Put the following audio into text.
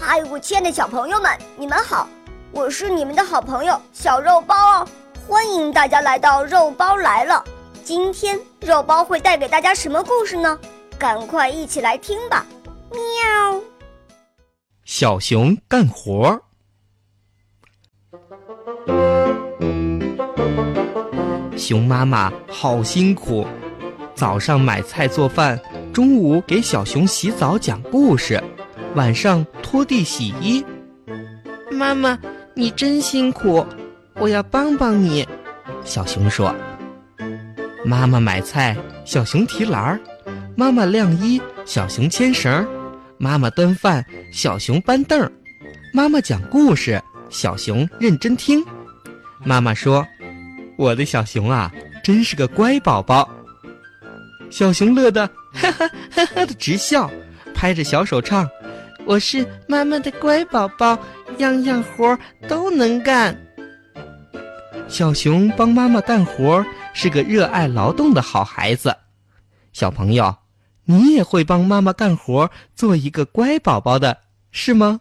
嗨，我亲爱的小朋友们，你们好！我是你们的好朋友小肉包哦，欢迎大家来到肉包来了。今天肉包会带给大家什么故事呢？赶快一起来听吧！喵。小熊干活。熊妈妈好辛苦，早上买菜做饭，中午给小熊洗澡讲故事。晚上拖地洗衣，妈妈，你真辛苦，我要帮帮你。小熊说：“妈妈买菜，小熊提篮儿；妈妈晾衣，小熊牵绳；妈妈端饭，小熊搬凳儿；妈妈讲故事，小熊认真听。”妈妈说：“我的小熊啊，真是个乖宝宝。”小熊乐得哈哈哈哈的直笑，拍着小手唱。我是妈妈的乖宝宝，样样活都能干。小熊帮妈妈干活，是个热爱劳动的好孩子。小朋友，你也会帮妈妈干活，做一个乖宝宝的，是吗？